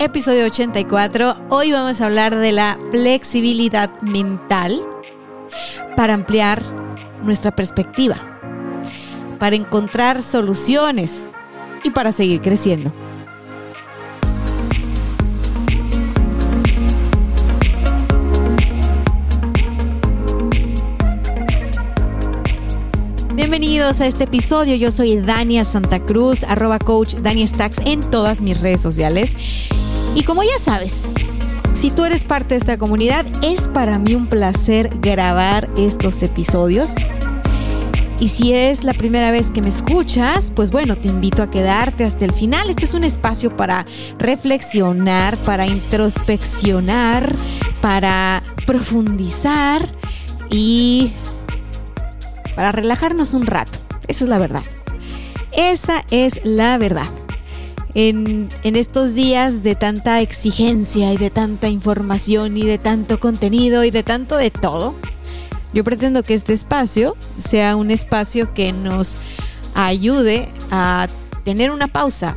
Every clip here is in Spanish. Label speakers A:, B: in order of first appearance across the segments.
A: Episodio 84. Hoy vamos a hablar de la flexibilidad mental para ampliar nuestra perspectiva, para encontrar soluciones y para seguir creciendo. Bienvenidos a este episodio. Yo soy Dania Santa Cruz, arroba coach Dania Stacks en todas mis redes sociales. Y como ya sabes, si tú eres parte de esta comunidad, es para mí un placer grabar estos episodios. Y si es la primera vez que me escuchas, pues bueno, te invito a quedarte hasta el final. Este es un espacio para reflexionar, para introspeccionar, para profundizar y para relajarnos un rato. Esa es la verdad. Esa es la verdad. En, estos días de tanta exigencia y de tanta información y de tanto contenido y de tanto de todo, yo pretendo que este espacio sea un espacio que nos ayude a tener una pausa,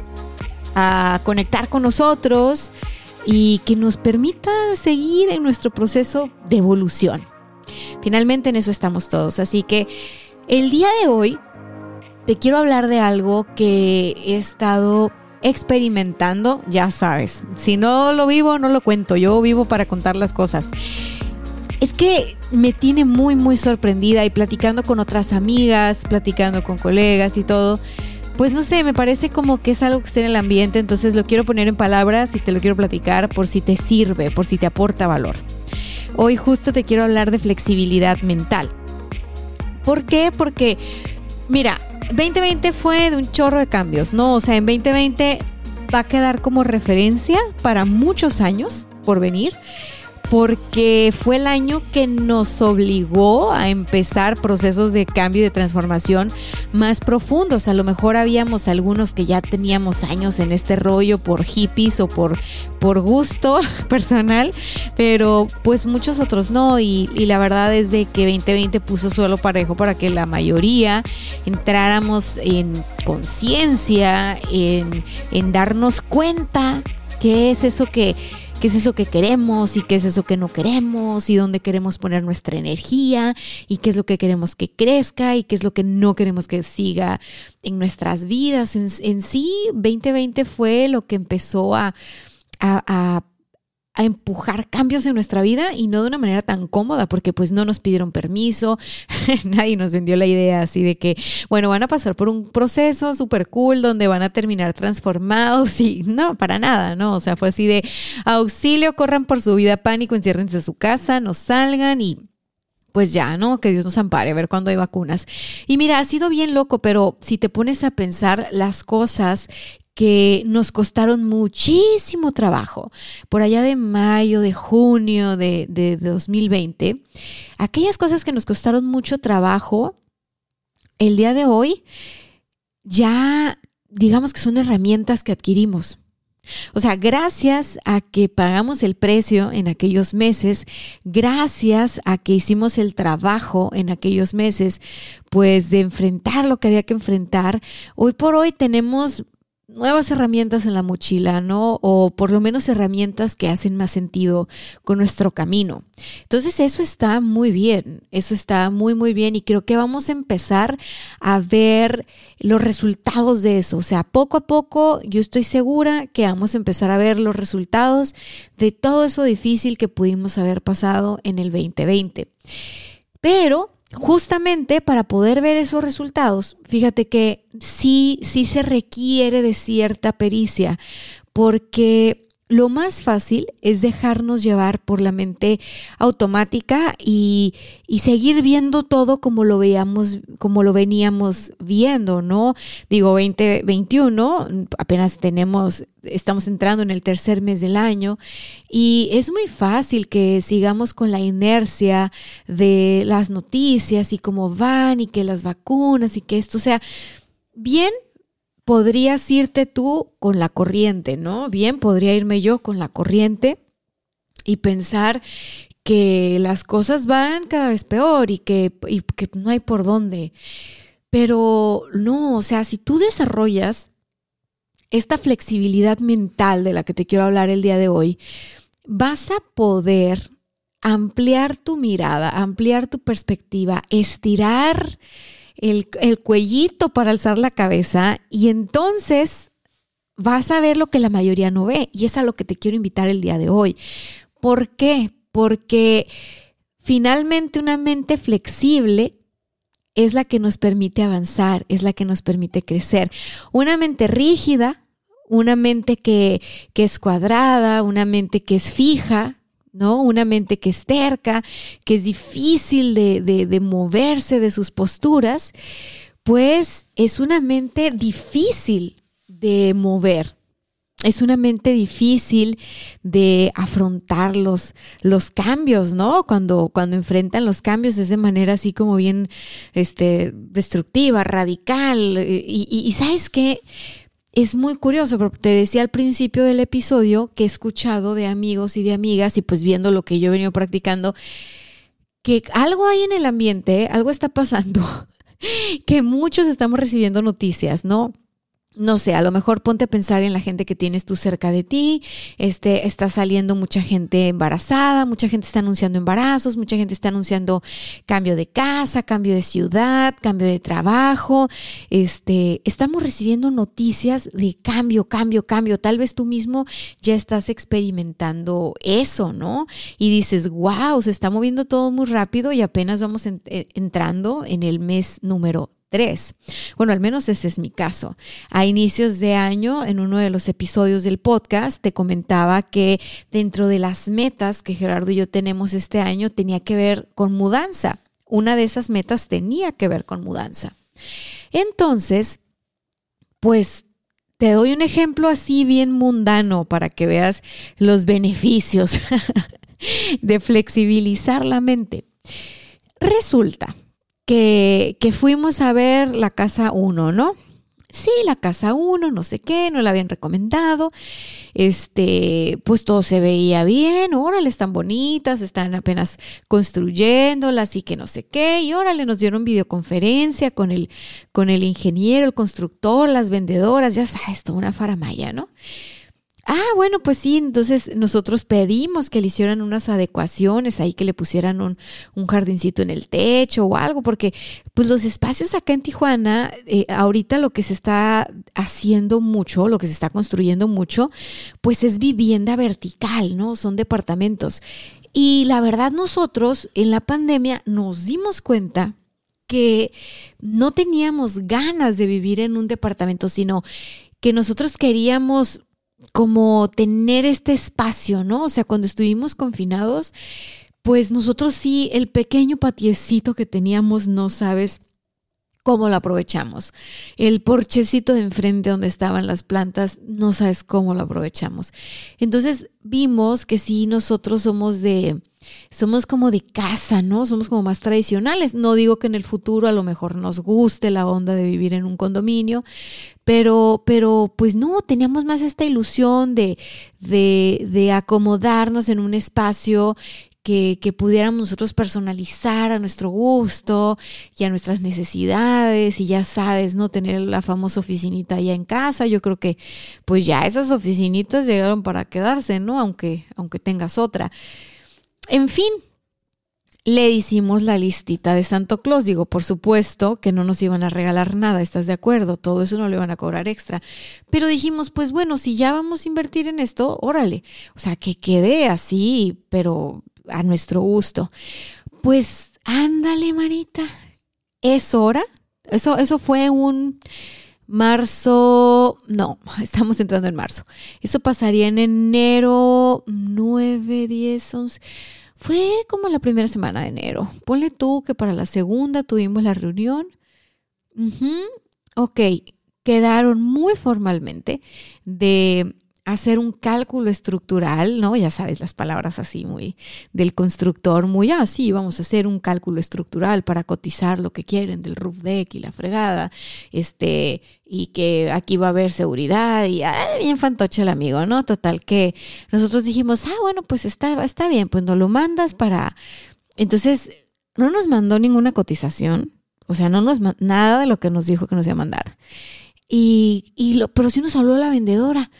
A: a conectar con nosotros y que nos permita seguir en nuestro proceso de evolución. Finalmente en eso estamos todos. Así que el día de hoy te quiero hablar de algo que he estado experimentando, ya sabes. Si no lo vivo, no lo cuento. Yo vivo para contar las cosas. Es que me tiene muy, muy sorprendida y platicando con otras amigas, platicando con colegas y todo. Pues no sé, me parece como que es algo que está en el ambiente, entonces lo quiero poner en palabras y te lo quiero platicar por si te sirve, por si te aporta valor. Hoy justo te quiero hablar de flexibilidad mental. ¿Por qué? Porque, mira, 2020 fue de un chorro de cambios, ¿no? O sea, en 2020 va a quedar como referencia para muchos años por venir porque fue el año que nos obligó a empezar procesos de cambio y de transformación más profundos. A lo mejor habíamos algunos que ya teníamos años en este rollo por hippies o por, por gusto personal, pero pues muchos otros no. Y, la verdad es de que 2020 puso suelo parejo para que la mayoría entráramos en conciencia, en, en darnos cuenta qué es eso que qué es eso que queremos y qué es eso que no queremos y dónde queremos poner nuestra energía y qué es lo que queremos que crezca y qué es lo que no queremos que siga en nuestras vidas. En, en sí, 2020 fue lo que empezó a, a, a a empujar cambios en nuestra vida y no de una manera tan cómoda porque pues no nos pidieron permiso, nadie nos vendió la idea así de que, bueno, van a pasar por un proceso súper cool donde van a terminar transformados y no, para nada, ¿no? O sea, fue así de auxilio, corran por su vida, pánico, enciérrense en su casa, no salgan y pues ya, ¿no? Que Dios nos ampare, a ver cuándo hay vacunas. Y mira, ha sido bien loco, pero si te pones a pensar las cosas que nos costaron muchísimo trabajo, por allá de mayo, de junio de, de 2020, aquellas cosas que nos costaron mucho trabajo, el día de hoy ya digamos que son herramientas que adquirimos. O sea, gracias a que pagamos el precio en aquellos meses, gracias a que hicimos el trabajo en aquellos meses, pues de enfrentar lo que había que enfrentar, hoy por hoy tenemos nuevas herramientas en la mochila, ¿no? O por lo menos herramientas que hacen más sentido con nuestro camino. Entonces eso está muy bien, eso está muy, muy bien y creo que vamos a empezar a ver los resultados de eso. O sea, poco a poco yo estoy segura que vamos a empezar a ver los resultados de todo eso difícil que pudimos haber pasado en el 2020. Pero justamente para poder ver esos resultados, fíjate que sí, sí se requiere de cierta pericia, porque lo más fácil es dejarnos llevar por la mente automática y, seguir viendo todo como lo veíamos, como lo veníamos viendo, ¿no? Digo, 2021, apenas tenemos, estamos entrando en el tercer mes del año y es muy fácil que sigamos con la inercia de las noticias y cómo van y que las vacunas y que esto, o sea, bien podrías irte tú con la corriente, ¿no? Bien, podría irme yo con la corriente y pensar que las cosas van cada vez peor y que, que no hay por dónde. Pero no, o sea, si tú desarrollas esta flexibilidad mental de la que te quiero hablar el día de hoy, vas a poder ampliar tu mirada, ampliar tu perspectiva, estirar el, cuellito para alzar la cabeza y entonces vas a ver lo que la mayoría no ve y es a lo que te quiero invitar el día de hoy. ¿Por qué? Porque finalmente una mente flexible es la que nos permite avanzar, es la que nos permite crecer. Una mente rígida, una mente que, que es cuadrada, una mente que es fija, ¿no? Una mente que es terca, que es difícil de, de, moverse de sus posturas, pues es una mente difícil de mover. Es una mente difícil de afrontar los, los cambios, ¿no? Cuando, cuando enfrentan los cambios es de manera así como bien este, destructiva, radical. Y, y, y sabes qué? Es muy curioso, porque te decía al principio del episodio que he escuchado de amigos y de amigas y pues viendo lo que yo he venido practicando, que algo hay en el ambiente, algo está pasando, que muchos estamos recibiendo noticias, ¿no? No sé, a lo mejor ponte a pensar en la gente que tienes tú cerca de ti, este, está saliendo mucha gente embarazada, mucha gente está anunciando embarazos, mucha gente está anunciando cambio de casa, cambio de ciudad, cambio de trabajo, este, estamos recibiendo noticias de cambio, cambio, cambio, tal vez tú mismo ya estás experimentando eso, ¿no? Y dices, wow, se está moviendo todo muy rápido y apenas vamos eh, entrando en el mes número Bueno, al menos ese es mi caso. A inicios de año, en uno de los episodios del podcast, te comentaba que dentro de las metas que Gerardo y yo tenemos este año tenía que ver con mudanza. Una de esas metas tenía que ver con mudanza. Entonces, pues te doy un ejemplo así bien mundano para que veas los beneficios de flexibilizar la mente. Resulta que, fuimos a ver la casa 1, ¿no? Sí, la casa 1, no sé qué, no la habían recomendado. Este, pues todo se veía bien, órale, están bonitas, están apenas construyéndolas y que no sé qué. Y órale, nos dieron videoconferencia con el, con el ingeniero, el constructor, las vendedoras, ya sabes, toda una faramaya, ¿no? Ah, bueno, pues sí, entonces nosotros pedimos que le hicieran unas adecuaciones ahí, que le pusieran un, jardincito en el techo o algo, porque pues los espacios acá en Tijuana, eh, ahorita lo que se está haciendo mucho, lo que se está construyendo mucho, pues es vivienda vertical, ¿no? Son departamentos. Y la verdad nosotros en la pandemia nos dimos cuenta que no teníamos ganas de vivir en un departamento, sino que nosotros queríamos como tener este espacio, ¿no? O sea, cuando estuvimos confinados, pues nosotros sí, el pequeño patiecito que teníamos, no sabes cómo lo aprovechamos. El porchecito de enfrente donde estaban las plantas, no sabes cómo lo aprovechamos. Entonces vimos que sí, nosotros somos de, somos como de casa, ¿no? Somos como más tradicionales. No digo que en el futuro a lo mejor nos guste la onda de vivir en un condominio, pero, pero pues no, teníamos más esta ilusión de, de, de acomodarnos en un espacio que, que, pudiéramos nosotros personalizar a nuestro gusto y a nuestras necesidades y ya sabes, ¿no? Tener la famosa oficinita allá en casa. Yo creo que pues ya esas oficinitas llegaron para quedarse, ¿no? Aunque, aunque tengas otra. En fin, le hicimos la listita de Santo Claus. Digo, por supuesto que no nos iban a regalar nada, ¿estás de acuerdo? Todo eso no le iban a cobrar extra. Pero dijimos, pues bueno, si ya vamos a invertir en esto, órale. O sea, que quede así, pero a nuestro gusto. Pues ándale, manita. Es hora. Eso, eso fue un Marzo, no, estamos entrando en marzo. Eso pasaría en enero 9, 10, 11. Fue como la primera semana de enero. Ponle tú que para la segunda tuvimos la reunión. Ok, quedaron muy formalmente de hacer un cálculo estructural, ¿no? Ya sabes, las palabras así muy del constructor, muy, ah, sí, vamos a hacer un cálculo estructural para cotizar lo que quieren del roof deck y la fregada, este, y que aquí va a haber seguridad y ah, bien fantoche el amigo, ¿no? Total que nosotros dijimos, ah, bueno, pues está, está bien, pues no lo mandas para... Entonces, no nos mandó ninguna cotización, o sea, no nos, nada de lo que nos dijo que nos iba a mandar. Y, y lo, pero sí nos habló la vendedora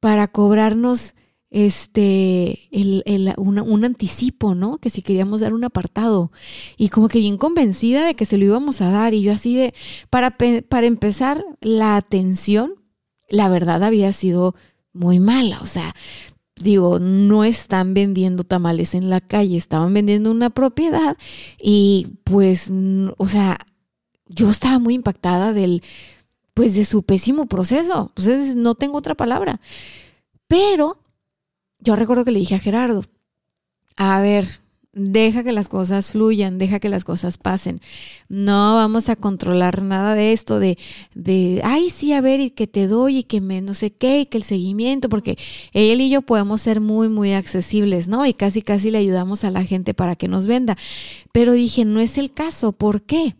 A: para cobrarnos este el, el, un, anticipo, ¿no? Que si queríamos dar un apartado. Y como que bien convencida de que se lo íbamos a dar. Y yo así de, para, para empezar, la atención, la verdad había sido muy mala. O sea, digo, no están vendiendo tamales en la calle, estaban vendiendo una propiedad. Y pues, o sea, yo estaba muy impactada del pues de su pésimo proceso. Pues no tengo otra palabra. Pero yo recuerdo que le dije a Gerardo, a ver, deja que las cosas fluyan, deja que las cosas pasen. No vamos a controlar nada de esto, de, de, ay, sí, a ver, y que te doy, y que me no sé qué, y que el seguimiento, porque él y yo podemos ser muy, muy accesibles, ¿no? Y casi, casi le ayudamos a la gente para que nos venda. Pero dije, no es el caso, ¿por qué?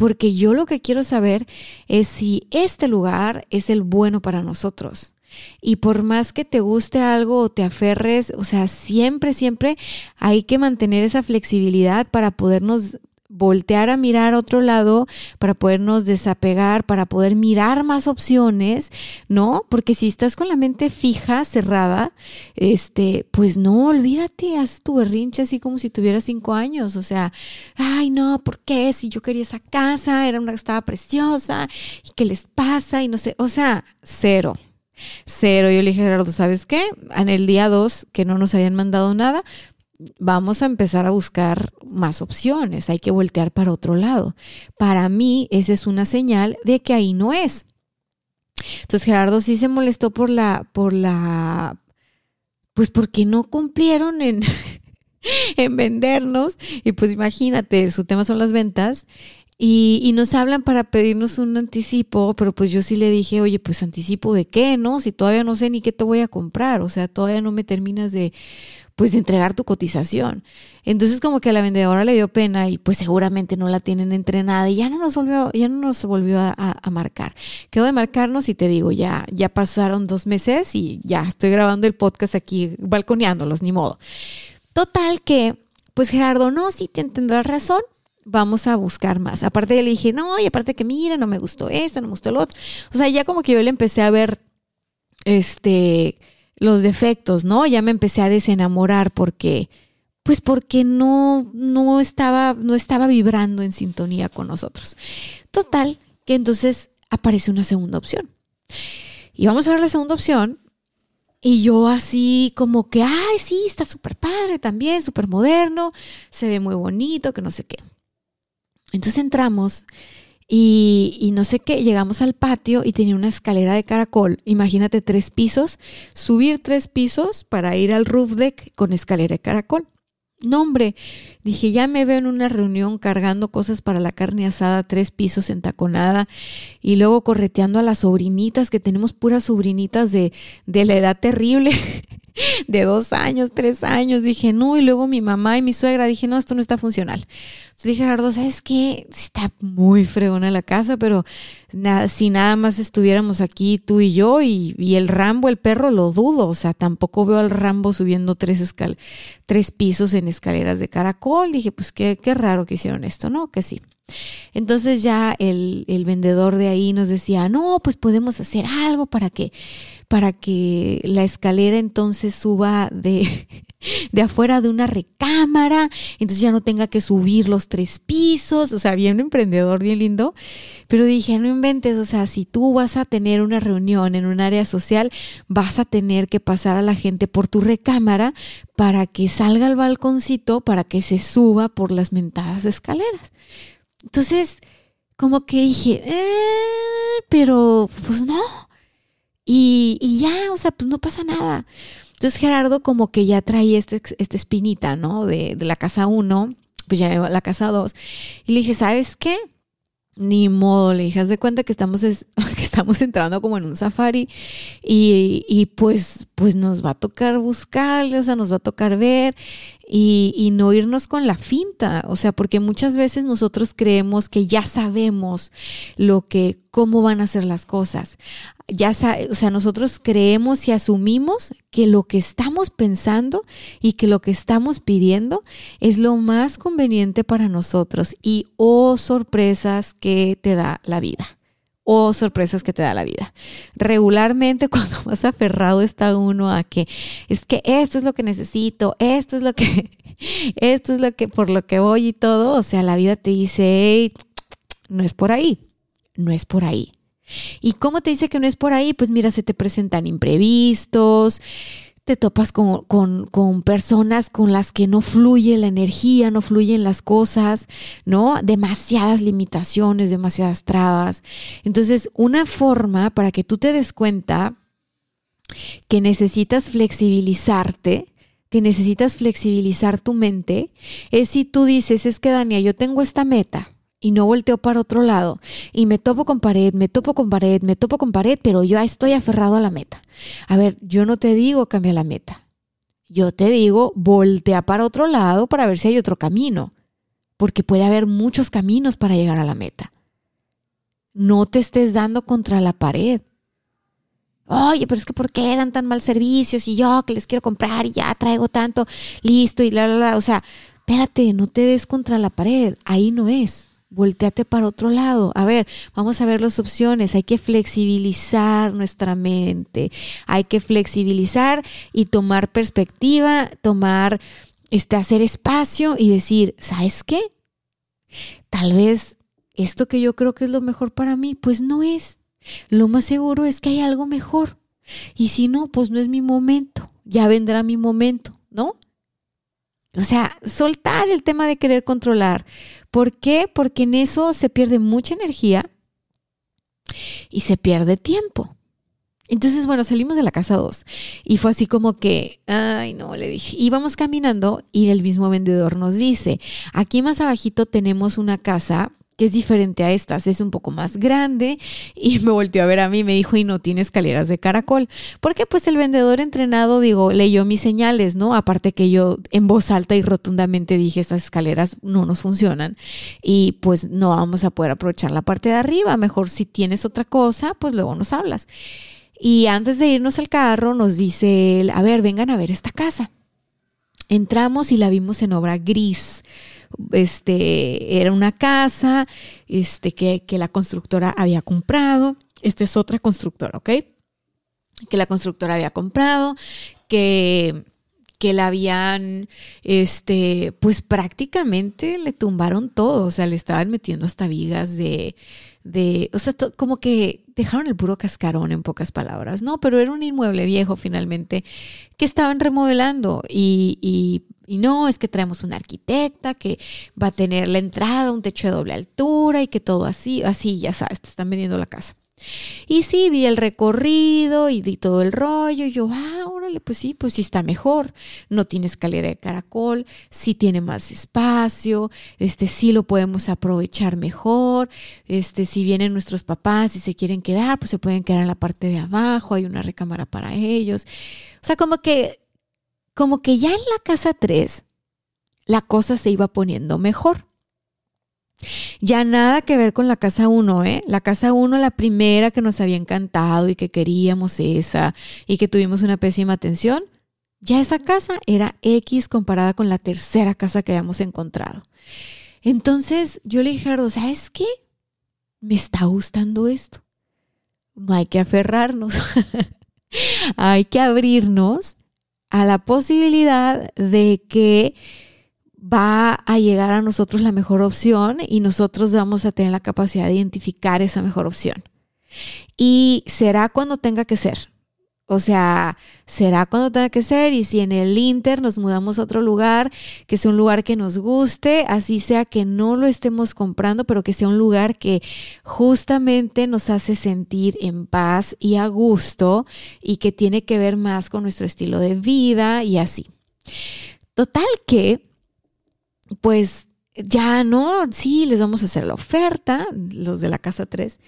A: Porque yo lo que quiero saber es si este lugar es el bueno para nosotros. Y por más que te guste algo o te aferres, o sea, siempre, siempre hay que mantener esa flexibilidad para podernos voltear a mirar a otro lado para podernos desapegar, para poder mirar más opciones, ¿no? Porque si estás con la mente fija, cerrada, este, pues no, olvídate, haz tu berrinche así como si tuvieras cinco años, o sea, ay no, ¿por qué? Si yo quería esa casa, era una que estaba preciosa, ¿y qué les pasa? Y no sé, o sea, cero. Cero. Yo le dije, Gerardo, ¿sabes qué? En el día dos, que no nos habían mandado nada, vamos a empezar a buscar más opciones, hay que voltear para otro lado. Para mí, esa es una señal de que ahí no es. Entonces Gerardo sí se molestó por la, por la, pues porque no cumplieron en, en vendernos. Y pues imagínate, su tema son las ventas. Y, y, nos hablan para pedirnos un anticipo, pero pues yo sí le dije, oye, pues anticipo de qué, ¿no? Si todavía no sé ni qué te voy a comprar, o sea, todavía no me terminas de, pues de entregar tu cotización. Entonces como que a la vendedora le dio pena y pues seguramente no la tienen entrenada y ya no nos volvió, ya no nos volvió a, marcar. Quedó de marcarnos y te digo, ya, ya pasaron dos meses y ya estoy grabando el podcast aquí balconeándolos, ni modo. Total que, pues Gerardo, no, sí te tendrás razón, vamos a buscar más. Aparte le dije, no, y aparte que mira, no me gustó esto, no me gustó lo otro. O sea, ya como que yo le empecé a ver, este, los defectos, ¿no? Ya me empecé a desenamorar porque, pues porque no, no estaba, no estaba vibrando en sintonía con nosotros. Total, que entonces aparece una segunda opción. Y vamos a ver la segunda opción. Y yo así como que, ay, sí, está súper padre también, súper moderno, se ve muy bonito, que no sé qué. Entonces entramos y, no sé qué, llegamos al patio y tenía una escalera de caracol. Imagínate tres pisos, subir tres pisos para ir al roof deck con escalera de caracol. No, hombre, dije, ya me veo en una reunión cargando cosas para la carne asada, tres pisos en taconada, y luego correteando a las sobrinitas, que tenemos puras sobrinitas de, de la edad terrible, de dos años, tres años. Dije, no, y luego mi mamá y mi suegra, dije, no, esto no está funcional. Entonces dije, Gerardo, ¿sabes qué? Está muy fregona la casa, pero si nada más estuviéramos aquí tú y yo y, y, el Rambo, el perro, lo dudo. O sea, tampoco veo al Rambo subiendo tres, escal tres pisos en escaleras de caracol. Dije, pues qué, qué raro que hicieron esto, ¿no? Que sí. Entonces ya el, el vendedor de ahí nos decía, no, pues podemos hacer algo para que para que la escalera entonces suba de, de afuera de una recámara, entonces ya no tenga que subir los tres pisos, o sea, bien emprendedor, bien lindo. Pero dije, no inventes, o sea, si tú vas a tener una reunión en un área social, vas a tener que pasar a la gente por tu recámara para que salga al balconcito, para que se suba por las mentadas escaleras. Entonces, como que dije, eh, pero pues no. Y, ya, o sea, pues no pasa nada. Entonces Gerardo como que ya traía este, esta espinita, ¿no? De, la casa 1, pues ya a la casa 2. Y le dije, ¿sabes qué? Ni modo, le dije, haz de cuenta que estamos, que estamos entrando como en un safari y, y, pues, pues nos va a tocar buscarle, o sea, nos va a tocar ver y, y, no irnos con la finta, o sea, porque muchas veces nosotros creemos que ya sabemos lo que, cómo van a ser las cosas. Ya, o sea, nosotros creemos y asumimos que lo que estamos pensando y que lo que estamos pidiendo es lo más conveniente para nosotros y oh sorpresas que te da la vida o sorpresas que te da la vida. Regularmente cuando más aferrado está uno a que es que esto es lo que necesito, esto es lo que, esto es lo que por lo que voy y todo, o sea, la vida te dice, no es por ahí, no es por ahí. ¿Y cómo te dice que no es por ahí? Pues mira, se te presentan imprevistos, te topas con, con, personas con las que no fluye la energía, no fluyen las cosas, ¿no? Demasiadas limitaciones, demasiadas trabas. Entonces, una forma para que tú te des cuenta que necesitas flexibilizarte, que necesitas flexibilizar tu mente, es si tú dices, es que Dania, yo tengo esta meta, y no volteo para otro lado y me topo con pared, me topo con pared, me topo con pared, pero yo estoy aferrado a la meta. A ver, yo no te digo cambia la meta. Yo te digo voltea para otro lado para ver si hay otro camino, porque puede haber muchos caminos para llegar a la meta. No te estés dando contra la pared. Oye, pero es que ¿por qué dan tan mal servicios? Y yo que les quiero comprar y ya traigo tanto, listo y la, la, la. O sea, espérate, no te des contra la pared. Ahí no es volteate para otro lado. A ver, vamos a ver las opciones. Hay que flexibilizar nuestra mente. Hay que flexibilizar y tomar perspectiva, tomar, este, hacer espacio y decir, ¿sabes qué? Tal vez esto que yo creo que es lo mejor para mí, pues no es. Lo más seguro es que hay algo mejor. Y si no, pues no es mi momento. Ya vendrá mi momento, ¿no? O sea, soltar el tema de querer controlar. ¿Por qué? Porque en eso se pierde mucha energía y se pierde tiempo. Entonces, bueno, salimos de la casa 2 y fue así como que, ay, no, le dije, íbamos caminando y el mismo vendedor nos dice, aquí más abajito tenemos una casa que es diferente a estas, es un poco más grande y me volteó a ver a mí y me dijo, y no tiene escaleras de caracol. Porque pues el vendedor entrenado, digo, leyó mis señales, ¿no? Aparte que yo en voz alta y rotundamente dije, estas escaleras no nos funcionan y pues no vamos a poder aprovechar la parte de arriba. Mejor si tienes otra cosa, pues luego nos hablas. Y antes de irnos al carro nos dice él, a ver, vengan a ver esta casa. Entramos y la vimos en obra gris este, era una casa este, que, que la constructora había comprado. Esta es otra constructora, ¿ok? Que la constructora había comprado, que que la habían, este, pues prácticamente le tumbaron todo, o sea, le estaban metiendo hasta vigas de, de, o sea, como que dejaron el puro cascarón en pocas palabras, ¿no? Pero era un inmueble viejo finalmente que estaban remodelando y, y, y, no, es que traemos una arquitecta que va a tener la entrada, un techo de doble altura y que todo así, así, ya sabes, te están vendiendo la casa. Y sí, di el recorrido y di todo el rollo. Y yo, ah, órale, pues sí, pues sí está mejor. No tiene escalera de caracol, sí tiene más espacio, este sí lo podemos aprovechar mejor. Este, si vienen nuestros papás y se quieren quedar, pues se pueden quedar en la parte de abajo, hay una recámara para ellos. O sea, como que, como que ya en la casa 3 la cosa se iba poniendo mejor. Ya nada que ver con la casa 1, ¿eh? La casa 1, la primera que nos había encantado y que queríamos esa y que tuvimos una pésima atención, ya esa casa era X comparada con la tercera casa que habíamos encontrado. Entonces yo le dije a Gerardo, ¿sabes qué? Me está gustando esto. No hay que aferrarnos. hay que abrirnos a la posibilidad de que va a llegar a nosotros la mejor opción y nosotros vamos a tener la capacidad de identificar esa mejor opción. Y será cuando tenga que ser. O sea, será cuando tenga que ser y si en el Inter nos mudamos a otro lugar, que sea un lugar que nos guste, así sea que no lo estemos comprando, pero que sea un lugar que justamente nos hace sentir en paz y a gusto y que tiene que ver más con nuestro estilo de vida y así. Total que, pues ya no, sí, les vamos a hacer la oferta, los de la casa 3,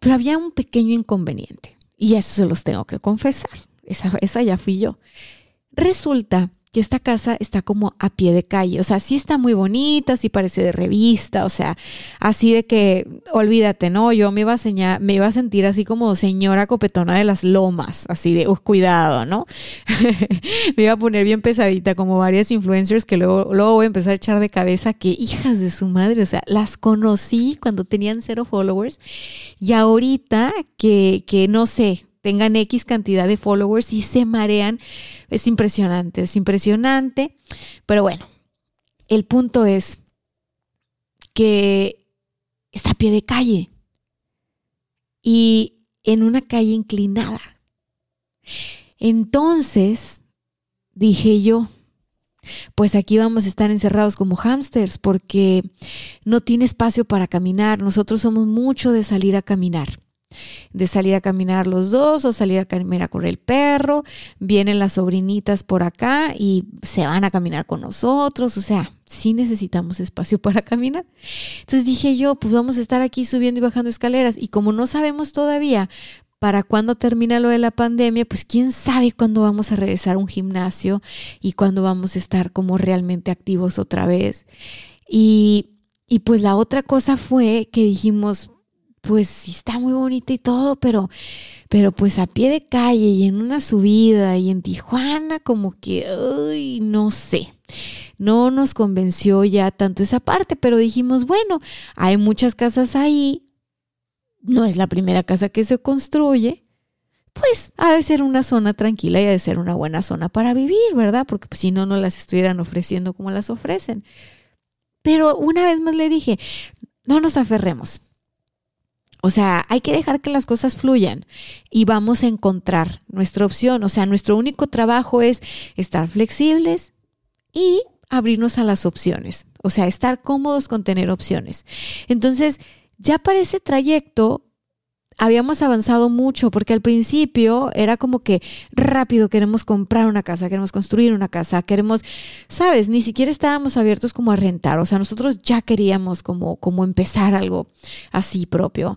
A: pero había un pequeño inconveniente. Y eso se los tengo que confesar. Esa, esa ya fui yo. Resulta que esta casa está como a pie de calle. O sea, sí está muy bonita, sí parece de revista, o sea, así de que, olvídate, ¿no? Yo me iba a, me iba a sentir así como señora copetona de las lomas, así de, cuidado, ¿no? me iba a poner bien pesadita como varias influencers que luego, luego voy a empezar a echar de cabeza que hijas de su madre, o sea, las conocí cuando tenían cero followers y ahorita que, que no sé, tengan X cantidad de followers y se marean. Es impresionante, es impresionante. Pero bueno, el punto es que está a pie de calle y en una calle inclinada. Entonces, dije yo, pues aquí vamos a estar encerrados como hámsters porque no tiene espacio para caminar. Nosotros somos mucho de salir a caminar de salir a caminar los dos o salir a caminar con el perro, vienen las sobrinitas por acá y se van a caminar con nosotros, o sea, sí necesitamos espacio para caminar. Entonces dije yo, pues vamos a estar aquí subiendo y bajando escaleras y como no sabemos todavía para cuándo termina lo de la pandemia, pues quién sabe cuándo vamos a regresar a un gimnasio y cuándo vamos a estar como realmente activos otra vez. Y, y pues la otra cosa fue que dijimos, pues sí está muy bonita y todo, pero, pero pues a pie de calle y en una subida y en Tijuana, como que, no sé. No nos convenció ya tanto esa parte, pero dijimos, bueno, hay muchas casas ahí, no es la primera casa que se construye, pues ha de ser una zona tranquila y ha de ser una buena zona para vivir, ¿verdad? Porque pues, si no, no las estuvieran ofreciendo como las ofrecen. Pero una vez más le dije, no nos aferremos. O sea, hay que dejar que las cosas fluyan y vamos a encontrar nuestra opción. O sea, nuestro único trabajo es estar flexibles y abrirnos a las opciones. O sea, estar cómodos con tener opciones. Entonces, ya para ese trayecto, habíamos avanzado mucho porque al principio era como que rápido queremos comprar una casa, queremos construir una casa, queremos, sabes, ni siquiera estábamos abiertos como a rentar, o sea, nosotros ya queríamos como, como empezar algo así propio.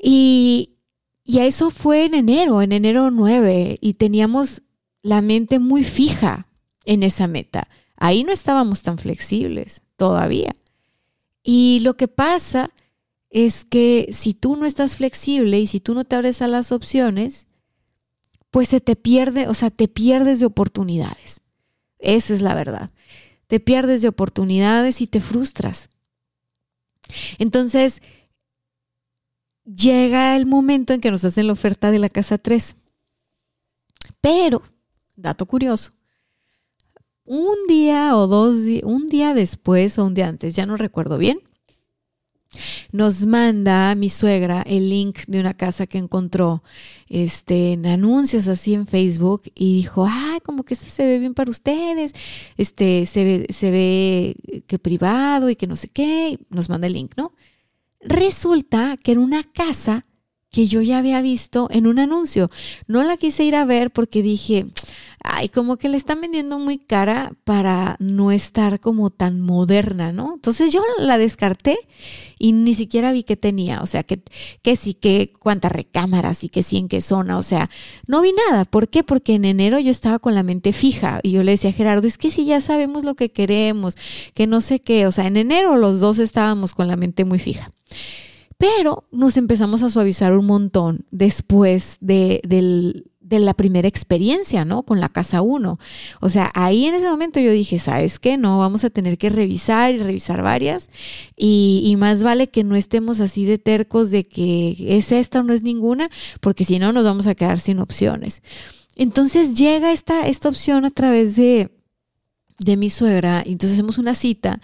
A: Y, y eso fue en enero, en enero 9, y teníamos la mente muy fija en esa meta. Ahí no estábamos tan flexibles todavía. Y lo que pasa es que si tú no estás flexible y si tú no te abres a las opciones, pues se te pierde, o sea, te pierdes de oportunidades. Esa es la verdad. Te pierdes de oportunidades y te frustras. Entonces, llega el momento en que nos hacen la oferta de la casa 3. Pero, dato curioso, un día o dos, un día después o un día antes, ya no recuerdo bien, nos manda mi suegra el link de una casa que encontró este, en anuncios así en Facebook y dijo, ay, como que este se ve bien para ustedes, este, se ve, se ve que privado y que no sé qué, nos manda el link, ¿no? Resulta que era una casa que yo ya había visto en un anuncio. No la quise ir a ver porque dije, ay, como que le están vendiendo muy cara para no estar como tan moderna, ¿no? Entonces yo la descarté y ni siquiera vi qué tenía, o sea, que, que sí, que cuántas recámaras y que sí, en qué zona, o sea, no vi nada. ¿Por qué? Porque en enero yo estaba con la mente fija y yo le decía a Gerardo, es que si ya sabemos lo que queremos, que no sé qué, o sea, en enero los dos estábamos con la mente muy fija. Pero nos empezamos a suavizar un montón después de, la primera experiencia, ¿no? Con la casa 1. O sea, ahí en ese momento yo dije, ¿sabes qué? No, vamos a tener que revisar y revisar varias. Y, y, más vale que no estemos así de tercos de que es esta o no es ninguna, porque si no nos vamos a quedar sin opciones. Entonces llega esta, esta opción a través de, de mi suegra. Entonces hacemos una cita,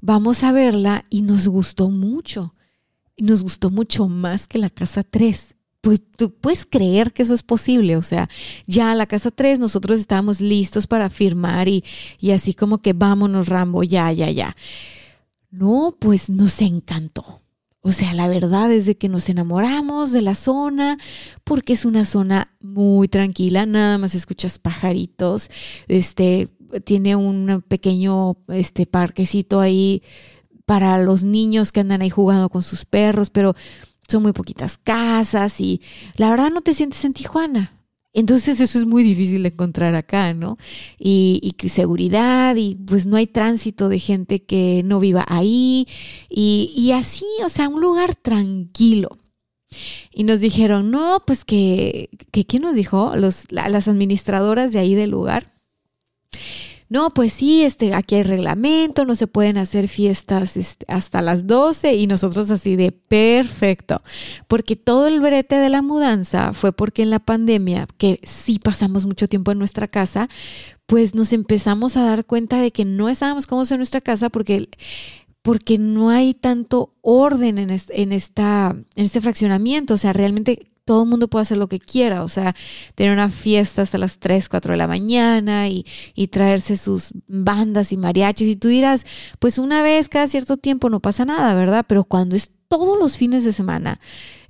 A: vamos a verla y nos gustó mucho y nos gustó mucho más que la casa 3. Pues tú puedes creer que eso es posible. O sea, ya la casa 3 nosotros estábamos listos para firmar y, y así como que vámonos, Rambo, ya, ya, ya. No, pues nos encantó. O sea, la verdad es de que nos enamoramos de la zona porque es una zona muy tranquila, nada más escuchas pajaritos, este tiene un pequeño este parquecito ahí para los niños que andan ahí jugando con sus perros, pero son muy poquitas casas y la verdad no te sientes en Tijuana. Entonces eso es muy difícil de encontrar acá, ¿no? Y, y, seguridad y pues no hay tránsito de gente que no viva ahí y, y así, o sea, un lugar tranquilo. Y nos dijeron, no, pues que, que ¿quién nos dijo? Los, las administradoras de ahí del lugar no, pues sí, este, aquí hay reglamento, no se pueden hacer fiestas este, hasta las 12 y nosotros así de perfecto, porque todo el brete de la mudanza fue porque en la pandemia, que sí pasamos mucho tiempo en nuestra casa, pues nos empezamos a dar cuenta de que no estábamos cómodos en nuestra casa porque porque no hay tanto orden en, en, esta, en este fraccionamiento. O sea, realmente todo el mundo puede hacer lo que quiera, o sea, tener una fiesta hasta las 3, 4 de la mañana y, y, traerse sus bandas y mariachis. Y tú dirás, pues una vez cada cierto tiempo no pasa nada, ¿verdad? Pero cuando es todos los fines de semana,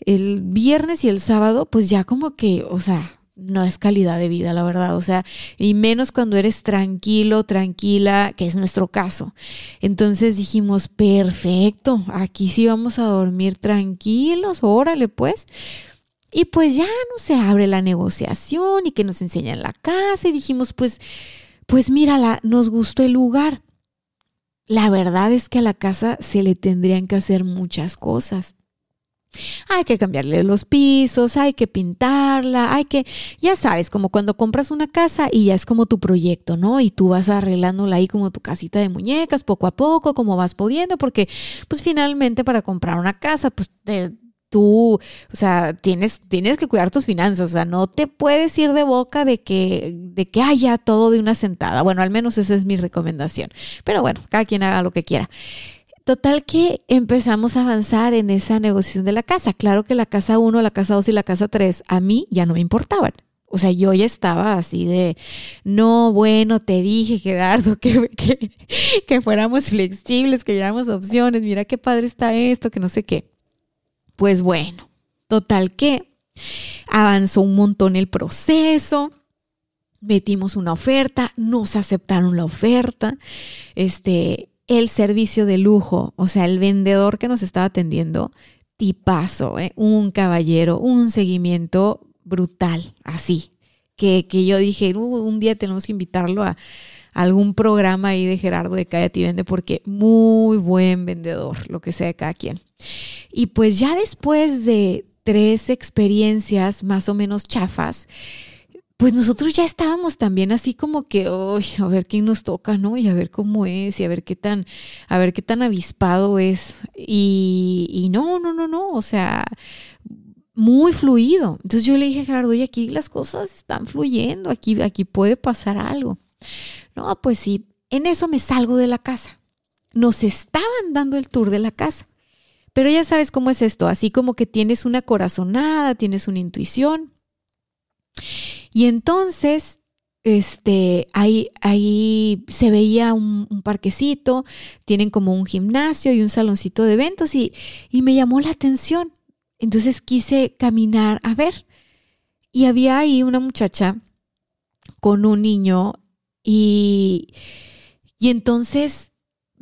A: el viernes y el sábado, pues ya como que, o sea, no es calidad de vida, la verdad. O sea, y menos cuando eres tranquilo, tranquila, que es nuestro caso. Entonces dijimos, perfecto, aquí sí vamos a dormir tranquilos, órale pues. Y pues ya no se abre la negociación y que nos enseñan la casa y dijimos, pues, pues mírala, nos gustó el lugar. La verdad es que a la casa se le tendrían que hacer muchas cosas. Hay que cambiarle los pisos, hay que pintarla, hay que, ya sabes, como cuando compras una casa y ya es como tu proyecto, ¿no? Y tú vas arreglándola ahí como tu casita de muñecas, poco a poco, como vas pudiendo, porque pues finalmente para comprar una casa, pues te, tú, o sea, tienes, tienes que cuidar tus finanzas, o sea, no te puedes ir de boca de que, de que haya todo de una sentada. Bueno, al menos esa es mi recomendación. Pero bueno, cada quien haga lo que quiera. Total que empezamos a avanzar en esa negociación de la casa. Claro que la casa 1, la casa 2 y la casa 3 a mí ya no me importaban. O sea, yo ya estaba así de, no, bueno, te dije, Gerardo, que, que, que fuéramos flexibles, que diéramos opciones, mira qué padre está esto, que no sé qué. Pues bueno, total que avanzó un montón el proceso. Metimos una oferta, nos aceptaron la oferta. Este, el servicio de lujo, o sea, el vendedor que nos estaba atendiendo, tipazo, ¿eh? un caballero, un seguimiento brutal, así. Que, que yo dije, uh, un día tenemos que invitarlo a, algún programa ahí de Gerardo de Cállate y Vende porque muy buen vendedor, lo que sea de cada quien. Y pues ya después de tres experiencias más o menos chafas, pues nosotros ya estábamos también así como que, a ver quién nos toca, ¿no? Y a ver cómo es, y a ver qué tan, a ver qué tan avispado es. Y, y no, no, no, no, o sea, muy fluido. Entonces yo le dije a Gerardo, oye, aquí las cosas están fluyendo, aquí, aquí puede pasar algo. No, pues sí, en eso me salgo de la casa. Nos estaban dando el tour de la casa. Pero ya sabes cómo es esto, así como que tienes una corazonada, tienes una intuición. Y entonces, este, ahí, ahí se veía un, parquecito, tienen como un gimnasio y un saloncito de eventos y, y me llamó la atención. Entonces quise caminar a ver. Y había ahí una muchacha con un niño y, y entonces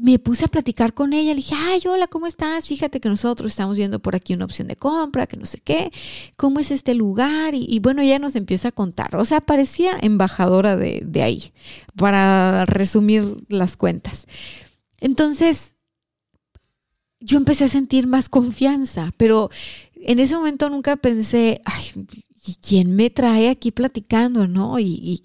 A: me puse a platicar con ella, le dije, ay, hola, ¿cómo estás? Fíjate que nosotros estamos viendo por aquí una opción de compra, que no sé qué, ¿cómo es este lugar? Y, bueno, ella nos empieza a contar, o sea, parecía embajadora de, de ahí, para resumir las cuentas. Entonces, yo empecé a sentir más confianza, pero en ese momento nunca pensé, ay, ¿y quién me trae aquí platicando, no? y, y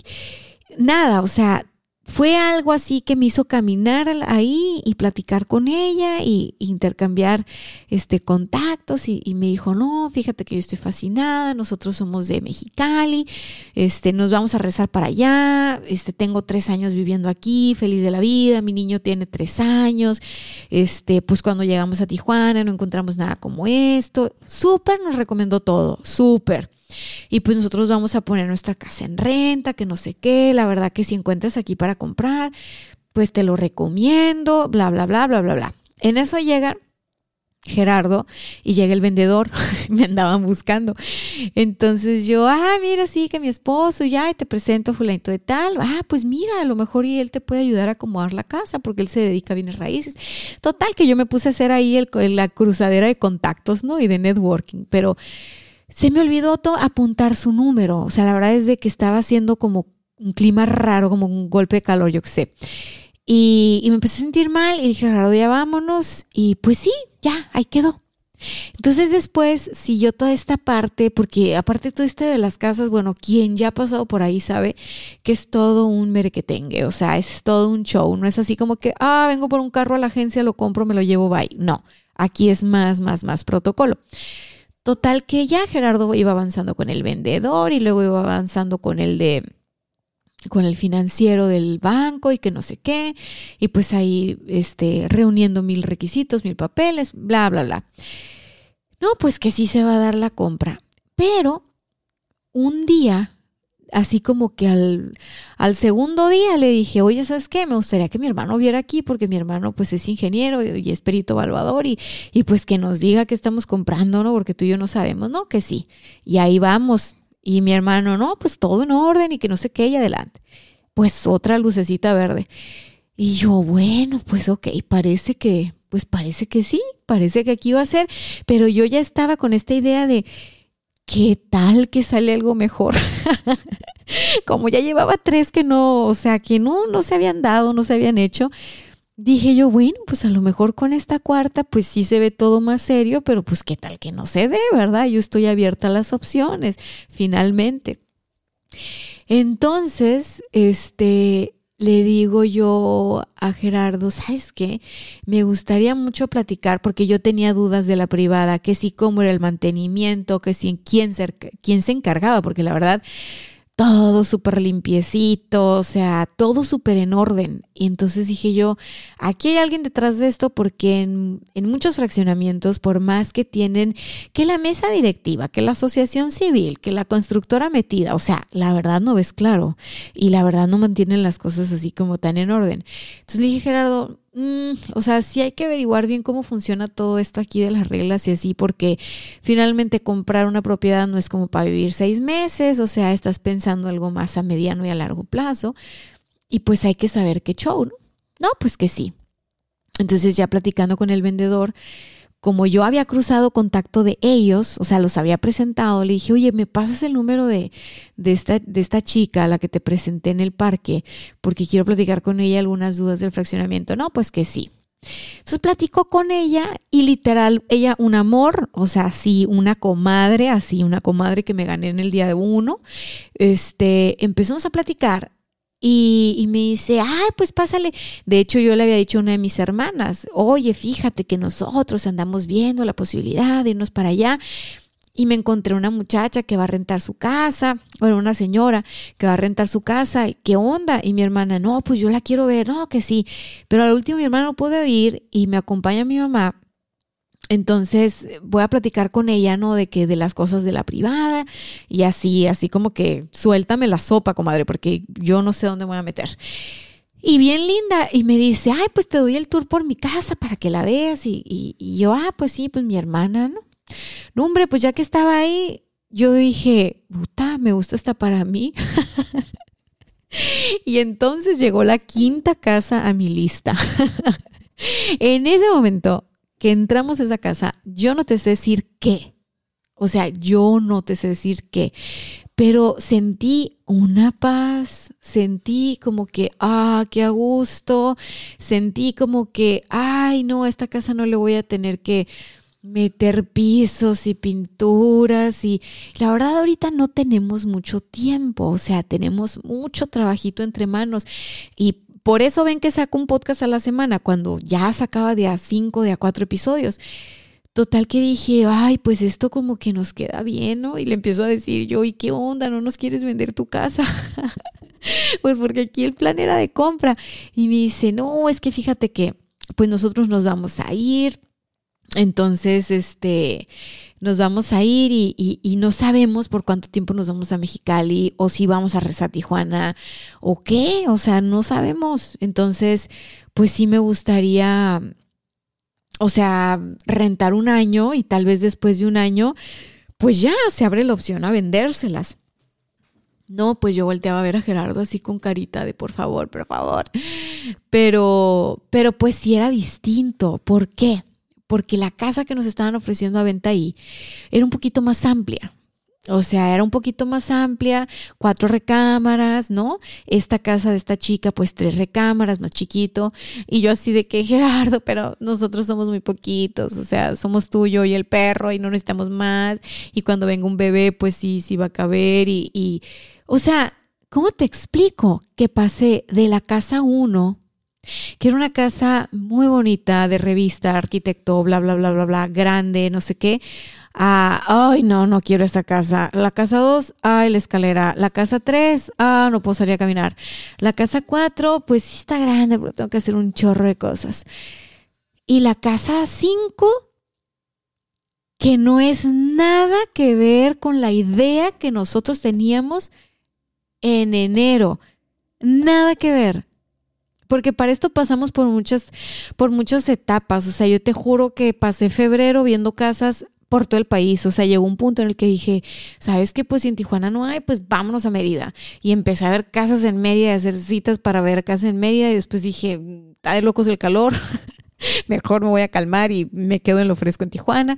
A: nada, o sea, fue algo así que me hizo caminar ahí y platicar con ella y, intercambiar este, contactos y, me dijo, no, fíjate que yo estoy fascinada, nosotros somos de Mexicali, este, nos vamos a rezar para allá, este, tengo tres años viviendo aquí, feliz de la vida, mi niño tiene tres años, este, pues cuando llegamos a Tijuana no encontramos nada como esto, súper nos recomendó todo, súper. Y pues nosotros vamos a poner nuestra casa en renta, que no sé qué, la verdad que si encuentras aquí para comprar, pues te lo recomiendo, bla, bla, bla, bla, bla, bla. En eso llega Gerardo y llega el vendedor, me andaban buscando. Entonces yo, ah, mira, sí, que mi esposo, ya, y te presento fulanito de tal. Ah, pues mira, a lo mejor y él te puede ayudar a acomodar la casa porque él se dedica a bienes raíces. Total, que yo me puse a hacer ahí el, la cruzadera de contactos, ¿no? Y de networking, pero se me olvidó apuntar su número. O sea, la verdad es de que estaba haciendo como un clima raro, como un golpe de calor, yo qué sé. Y, me empecé a sentir mal y dije, Gerardo, ya vámonos. Y pues sí, ya, ahí quedó. Entonces después siguió toda esta parte, porque aparte todo este de las casas, bueno, quien ya ha pasado por ahí sabe que es todo un merequetengue, o sea, es todo un show, no es así como que, ah, vengo por un carro a la agencia, lo compro, me lo llevo, bye. No, aquí es más, más, más protocolo. Total que ya Gerardo iba avanzando con el vendedor y luego iba avanzando con el de con el financiero del banco y que no sé qué, y pues ahí este, reuniendo mil requisitos, mil papeles, bla, bla, bla. No, pues que sí se va a dar la compra. Pero un día así como que al, al, segundo día le dije, oye, ¿sabes qué? Me gustaría que mi hermano viera aquí porque mi hermano pues es ingeniero y, es perito evaluador y, y, pues que nos diga que estamos comprando, ¿no? Porque tú y yo no sabemos, ¿no? Que sí. Y ahí vamos. Y mi hermano, no, pues todo en orden y que no sé qué, y adelante. Pues otra lucecita verde. Y yo, bueno, pues ok, parece que, pues parece que sí, parece que aquí va a ser, pero yo ya estaba con esta idea de, ¿qué tal que sale algo mejor? Como ya llevaba tres que no, o sea, que no, no se habían dado, no se habían hecho, dije yo, bueno, pues a lo mejor con esta cuarta, pues sí se ve todo más serio, pero pues qué tal que no se dé, ¿verdad? Yo estoy abierta a las opciones, finalmente. Entonces, este, le digo yo a Gerardo, ¿sabes qué? Me gustaría mucho platicar porque yo tenía dudas de la privada, que si cómo era el mantenimiento, que si quién se, quién se encargaba, porque la verdad todo súper limpiecito, o sea, todo súper en orden. Y entonces dije yo, aquí hay alguien detrás de esto porque en, en, muchos fraccionamientos, por más que tienen que la mesa directiva, que la asociación civil, que la constructora metida, o sea, la verdad no ves claro y la verdad no mantienen las cosas así como tan en orden. Entonces le dije, Gerardo, Mm, o sea, sí hay que averiguar bien cómo funciona todo esto aquí de las reglas y así, porque finalmente comprar una propiedad no es como para vivir seis meses, o sea, estás pensando algo más a mediano y a largo plazo, y pues hay que saber qué show, ¿no? No, pues que sí. Entonces ya platicando con el vendedor, como yo había cruzado contacto de ellos, o sea, los había presentado, le dije, oye, ¿me pasas el número de, de, esta, de esta chica a la que te presenté en el parque? Porque quiero platicar con ella algunas dudas del fraccionamiento. No, pues que sí. Entonces platico con ella y literal, ella un amor, o sea, así una comadre, así una comadre que me gané en el día de uno. Este, empezamos a platicar y, me dice, ay, pues pásale. De hecho, yo le había dicho a una de mis hermanas, oye, fíjate que nosotros andamos viendo la posibilidad de irnos para allá. Y me encontré una muchacha que va a rentar su casa, bueno, una señora que va a rentar su casa. ¿Qué onda? Y mi hermana, no, pues yo la quiero ver, no, que sí. Pero al último mi hermana no pudo ir y me acompaña mi mamá entonces voy a platicar con ella, ¿no? De que de las cosas de la privada y así, así como que suéltame la sopa, comadre, porque yo no sé dónde voy a meter. Y bien linda, y me dice, ay, pues te doy el tour por mi casa para que la veas. Y, y, yo, ah, pues sí, pues mi hermana, ¿no? No, hombre, pues ya que estaba ahí, yo dije, puta, me gusta esta para mí. y entonces llegó la quinta casa a mi lista. en ese momento que entramos a esa casa, yo no te sé decir qué. O sea, yo no te sé decir qué. Pero sentí una paz, sentí como que, ah, qué a gusto, sentí como que, ay, no, a esta casa no le voy a tener que meter pisos y pinturas y la verdad ahorita no tenemos mucho tiempo, o sea, tenemos mucho trabajito entre manos y por eso ven que saco un podcast a la semana cuando ya sacaba de a cinco, de a cuatro episodios. Total que dije, ay, pues esto como que nos queda bien, ¿no? Y le empiezo a decir yo, ¿y qué onda? ¿No nos quieres vender tu casa? pues porque aquí el plan era de compra. Y me dice, no, es que fíjate que pues nosotros nos vamos a ir. Entonces, este, nos vamos a ir y, no sabemos por cuánto tiempo nos vamos a Mexicali o si vamos a rezar Tijuana o qué, o sea, no sabemos. Entonces, pues sí me gustaría, o sea, rentar un año y tal vez después de un año, pues ya se abre la opción a vendérselas. No, pues yo volteaba a ver a Gerardo así con carita de por favor, por favor. Pero, pero pues sí era distinto. ¿Por qué? Porque la casa que nos estaban ofreciendo a venta ahí era un poquito más amplia. O sea, era un poquito más amplia, cuatro recámaras, ¿no? Esta casa de esta chica, pues tres recámaras, más chiquito. Y yo así de que, Gerardo, pero nosotros somos muy poquitos, o sea, somos tú, yo y el perro y no necesitamos más. Y cuando venga un bebé, pues sí, sí va a caber y, y o sea, ¿cómo te explico que pasé de la casa 1, que era una casa muy bonita de revista, arquitecto, bla, bla, bla, bla, bla, grande, no sé qué, a, ay, no, no quiero esta casa. La casa 2, ay, la escalera. La casa 3, ah, no puedo salir a caminar. La casa 4, pues sí está grande, pero tengo que hacer un chorro de cosas. Y la casa 5, que no es nada que ver con la idea que nosotros teníamos en enero. Nada que ver. Porque para esto pasamos por muchas, por muchas etapas. O sea, yo te juro que pasé febrero viendo casas por todo el país. O sea, llegó un punto en el que dije, ¿sabes qué? Pues si en Tijuana no hay, pues vámonos a Mérida. Y empecé a ver casas en Mérida, a hacer citas para ver casas en Mérida. Y después dije, está de locos el calor. Mejor me voy a calmar y me quedo en lo fresco en Tijuana.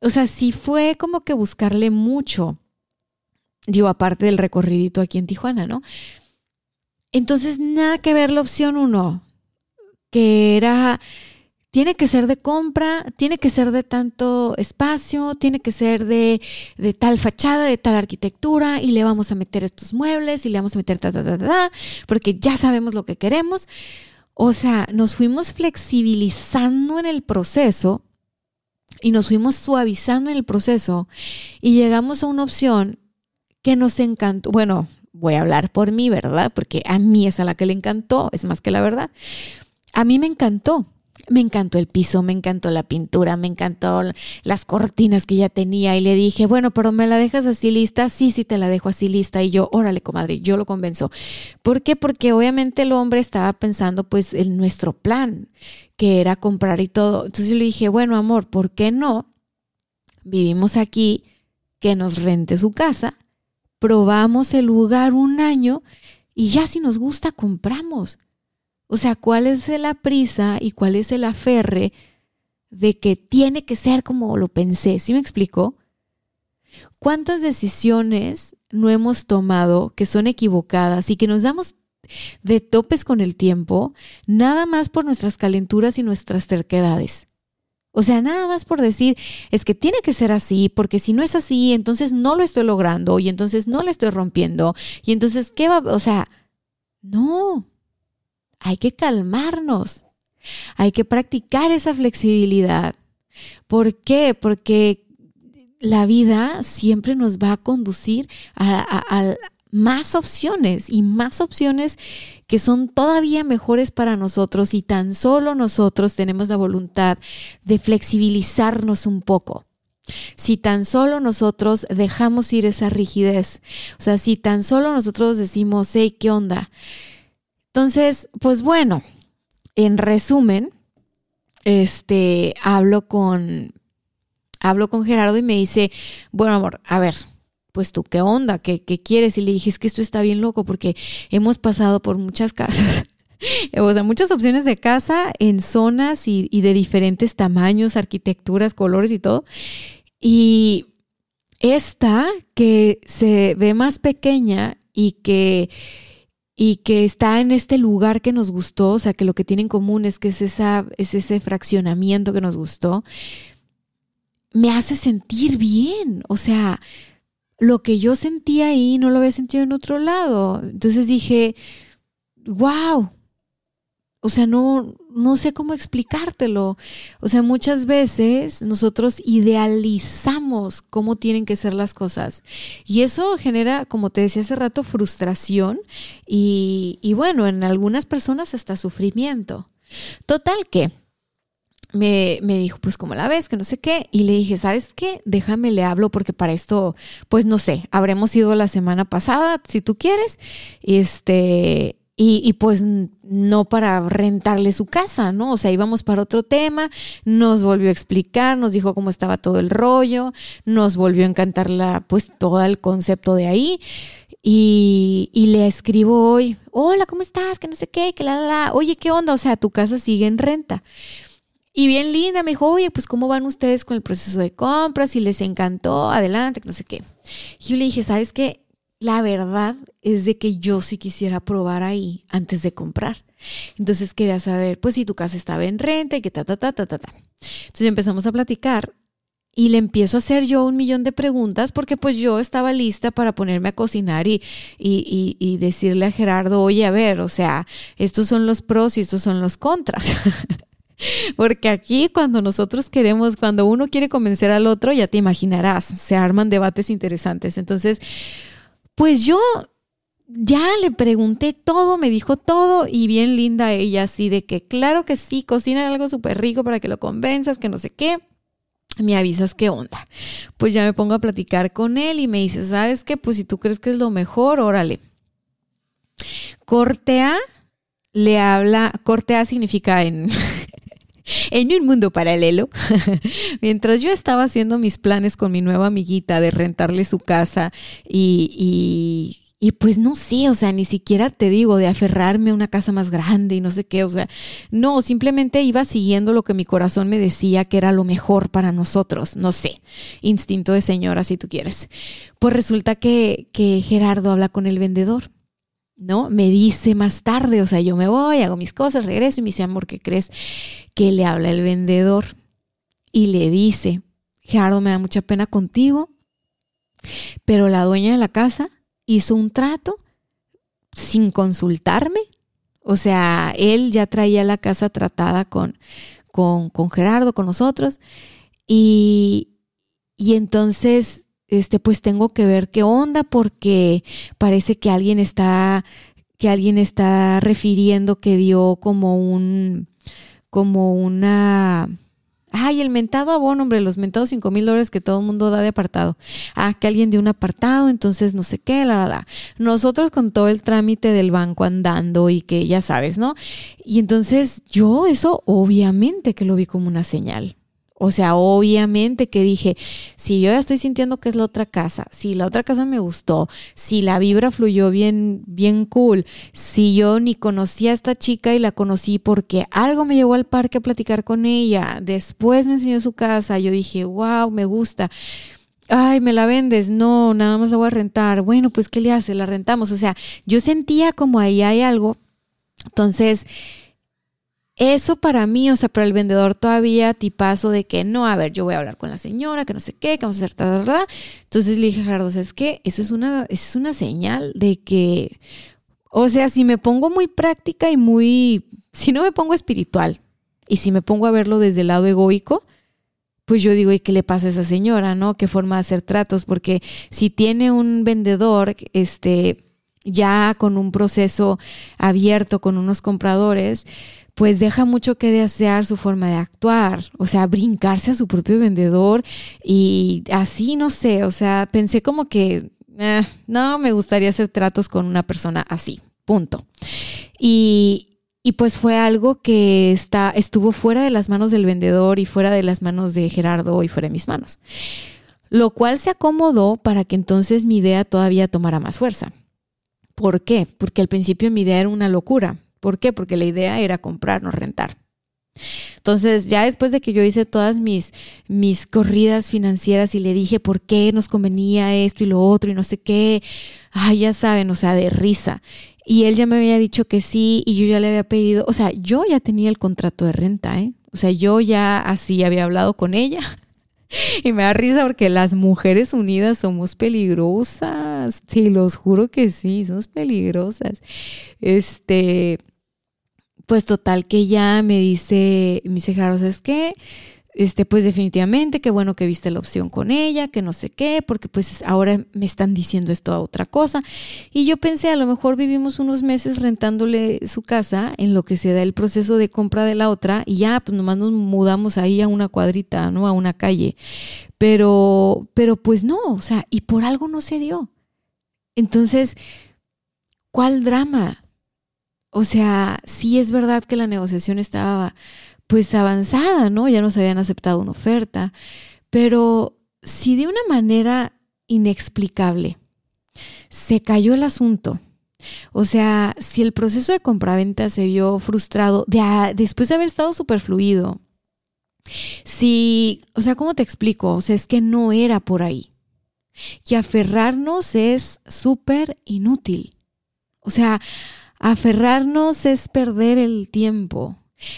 A: O sea, sí fue como que buscarle mucho digo, aparte del recorridito aquí en Tijuana, ¿no? Entonces, nada que ver la opción uno, que era, tiene que ser de compra, tiene que ser de tanto espacio, tiene que ser de, de tal fachada, de tal arquitectura, y le vamos a meter estos muebles y le vamos a meter ta, ta, ta, ta, porque ya sabemos lo que queremos. O sea, nos fuimos flexibilizando en el proceso y nos fuimos suavizando en el proceso y llegamos a una opción que nos encantó. Bueno, voy a hablar por mí, ¿verdad? Porque a mí es a la que le encantó, es más que la verdad. A mí me encantó. Me encantó el piso, me encantó la pintura, me encantó las cortinas que ya tenía y le dije, bueno, pero me la dejas así lista, sí, sí te la dejo así lista y yo, órale, comadre, yo lo convenzo. ¿Por qué? Porque obviamente el hombre estaba pensando pues en nuestro plan, que era comprar y todo. Entonces le dije, bueno, amor, ¿por qué no? Vivimos aquí, que nos rente su casa probamos el lugar un año y ya si nos gusta, compramos. O sea, ¿cuál es la prisa y cuál es el aferre de que tiene que ser como lo pensé? ¿Sí me explicó? ¿Cuántas decisiones no hemos tomado que son equivocadas y que nos damos de topes con el tiempo, nada más por nuestras calenturas y nuestras terquedades? O sea, nada más por decir, es que tiene que ser así, porque si no es así, entonces no lo estoy logrando y entonces no le estoy rompiendo. Y entonces, ¿qué va? O sea, no, hay que calmarnos, hay que practicar esa flexibilidad. ¿Por qué? Porque la vida siempre nos va a conducir a, más opciones y más opciones que son todavía mejores para nosotros y tan solo nosotros tenemos la voluntad de flexibilizarnos un poco. Si tan solo nosotros dejamos ir esa rigidez, o sea, si tan solo nosotros decimos, hey, ¿qué onda? Entonces, pues bueno, en resumen, este, hablo con, hablo con Gerardo y me dice, bueno, amor, a ver, pues tú, ¿qué onda? ¿Qué, quieres? Y le dije, es que esto está bien loco porque hemos pasado por muchas casas. o sea, muchas opciones de casa en zonas y, y de diferentes tamaños, arquitecturas, colores y todo. Y esta que se ve más pequeña y que y que está en este lugar que nos gustó, o sea, que lo que tiene en común es que es, esa, es ese fraccionamiento que nos gustó, me hace sentir bien. O sea, lo que yo sentía ahí no lo había sentido en otro lado. Entonces dije, wow. O sea, no, no sé cómo explicártelo. O sea, muchas veces nosotros idealizamos cómo tienen que ser las cosas. Y eso genera, como te decía hace rato, frustración y, y bueno, en algunas personas hasta sufrimiento. Total que me, me, dijo, pues como la ves, que no sé qué, y le dije, ¿sabes qué? Déjame, le hablo porque para esto, pues no sé, habremos ido la semana pasada, si tú quieres, este, y, y, pues no para rentarle su casa, ¿no? O sea, íbamos para otro tema, nos volvió a explicar, nos dijo cómo estaba todo el rollo, nos volvió a encantar la, pues todo el concepto de ahí. Y, y le escribo hoy, hola, ¿cómo estás? Que no sé qué, que la, la, la, oye, ¿qué onda? O sea, tu casa sigue en renta. Y bien linda, me dijo, oye, pues ¿cómo van ustedes con el proceso de compras? Y les encantó, adelante, no sé qué. Y yo le dije, ¿sabes qué? La verdad es de que yo sí quisiera probar ahí antes de comprar. Entonces quería saber, pues si tu casa estaba en renta y que ta, ta, ta, ta, ta, ta. Entonces empezamos a platicar y le empiezo a hacer yo un millón de preguntas porque pues yo estaba lista para ponerme a cocinar y, y, y, y decirle a Gerardo, oye, a ver, o sea, estos son los pros y estos son los contras. Porque aquí cuando nosotros queremos, cuando uno quiere convencer al otro, ya te imaginarás, se arman debates interesantes. Entonces, pues yo ya le pregunté todo, me dijo todo y bien linda ella así de que claro que sí, cocina algo súper rico para que lo convenzas, que no sé qué. Me avisas qué onda. Pues ya me pongo a platicar con él y me dice, ¿sabes qué? Pues si tú crees que es lo mejor, órale. Cortea le habla, cortea significa en, en un mundo paralelo, mientras yo estaba haciendo mis planes con mi nueva amiguita de rentarle su casa y, y, y, pues no sé, o sea, ni siquiera te digo de aferrarme a una casa más grande y no sé qué, o sea, no, simplemente iba siguiendo lo que mi corazón me decía que era lo mejor para nosotros, no sé, instinto de señora si tú quieres. Pues resulta que, que Gerardo habla con el vendedor ¿no? Me dice más tarde, o sea, yo me voy, hago mis cosas, regreso y me dice, amor, ¿qué crees? Que le habla el vendedor y le dice, Gerardo, me da mucha pena contigo, pero la dueña de la casa hizo un trato sin consultarme. O sea, él ya traía la casa tratada con, con, con Gerardo, con nosotros, y, y entonces este, pues tengo que ver qué onda porque parece que alguien está, que alguien está refiriendo que dio como un, como una, ay, el mentado abono, hombre, los mentados cinco mil dólares que todo el mundo da de apartado. Ah, que alguien dio un apartado, entonces no sé qué, la, la, la. Nosotros con todo el trámite del banco andando y que ya sabes, ¿no? Y entonces yo eso obviamente que lo vi como una señal. O sea, obviamente que dije, si yo ya estoy sintiendo que es la otra casa, si la otra casa me gustó, si la vibra fluyó bien, bien cool, si yo ni conocía a esta chica y la conocí porque algo me llevó al parque a platicar con ella, después me enseñó su casa, yo dije, wow, me gusta. Ay, me la vendes, no, nada más la voy a rentar. Bueno, pues, ¿qué le hace? La rentamos. O sea, yo sentía como ahí hay algo. Entonces, eso para mí, o sea, para el vendedor todavía tipazo de que no, a ver, yo voy a hablar con la señora, que no sé qué, que vamos a hacer tal, tal, Entonces le dije, Gerardo, es que eso es una, es una señal de que, o sea, si me pongo muy práctica y muy, si no me pongo espiritual y si me pongo a verlo desde el lado egoico, pues yo digo, ¿y qué le pasa a esa señora, no? ¿Qué forma de hacer tratos? Porque si tiene un vendedor, este, ya con un proceso abierto con unos compradores, pues deja mucho que desear su forma de actuar, o sea, brincarse a su propio vendedor y así, no sé, o sea, pensé como que, eh, no, me gustaría hacer tratos con una persona así, punto. Y, y pues fue algo que está, estuvo fuera de las manos del vendedor y fuera de las manos de Gerardo y fuera de mis manos. Lo cual se acomodó para que entonces mi idea todavía tomara más fuerza. ¿Por qué? Porque al principio mi idea era una locura. ¿Por qué? Porque la idea era comprar, no rentar. Entonces, ya después de que yo hice todas mis, mis corridas financieras y le dije por qué nos convenía esto y lo otro y no sé qué, ay, ya saben, o sea, de risa. Y él ya me había dicho que sí y yo ya le había pedido, o sea, yo ya tenía el contrato de renta, ¿eh? O sea, yo ya así había hablado con ella Y me da risa porque las mujeres unidas somos peligrosas. Sí, los juro que sí, somos peligrosas. Este, pues total que ya me dice, me dice, claro, es que este, pues definitivamente, qué bueno que viste la opción con ella, que no sé qué, porque pues ahora me están diciendo esto a otra cosa. Y yo pensé, a lo mejor vivimos unos meses rentándole su casa en lo que se da el proceso de compra de la otra y ya, pues nomás nos mudamos ahí a una cuadrita, ¿no? A una calle. Pero, pero pues no, o sea, y por algo no se dio. Entonces, ¿cuál drama? O sea, sí es verdad que la negociación estaba pues avanzada, ¿no? Ya nos habían aceptado una oferta, pero si de una manera inexplicable se cayó el asunto, o sea, si el proceso de compraventa se vio frustrado después de haber estado súper fluido, si, o sea, ¿cómo te explico? O sea, es que no era por ahí. Y aferrarnos es súper inútil. O sea, aferrarnos es perder el tiempo.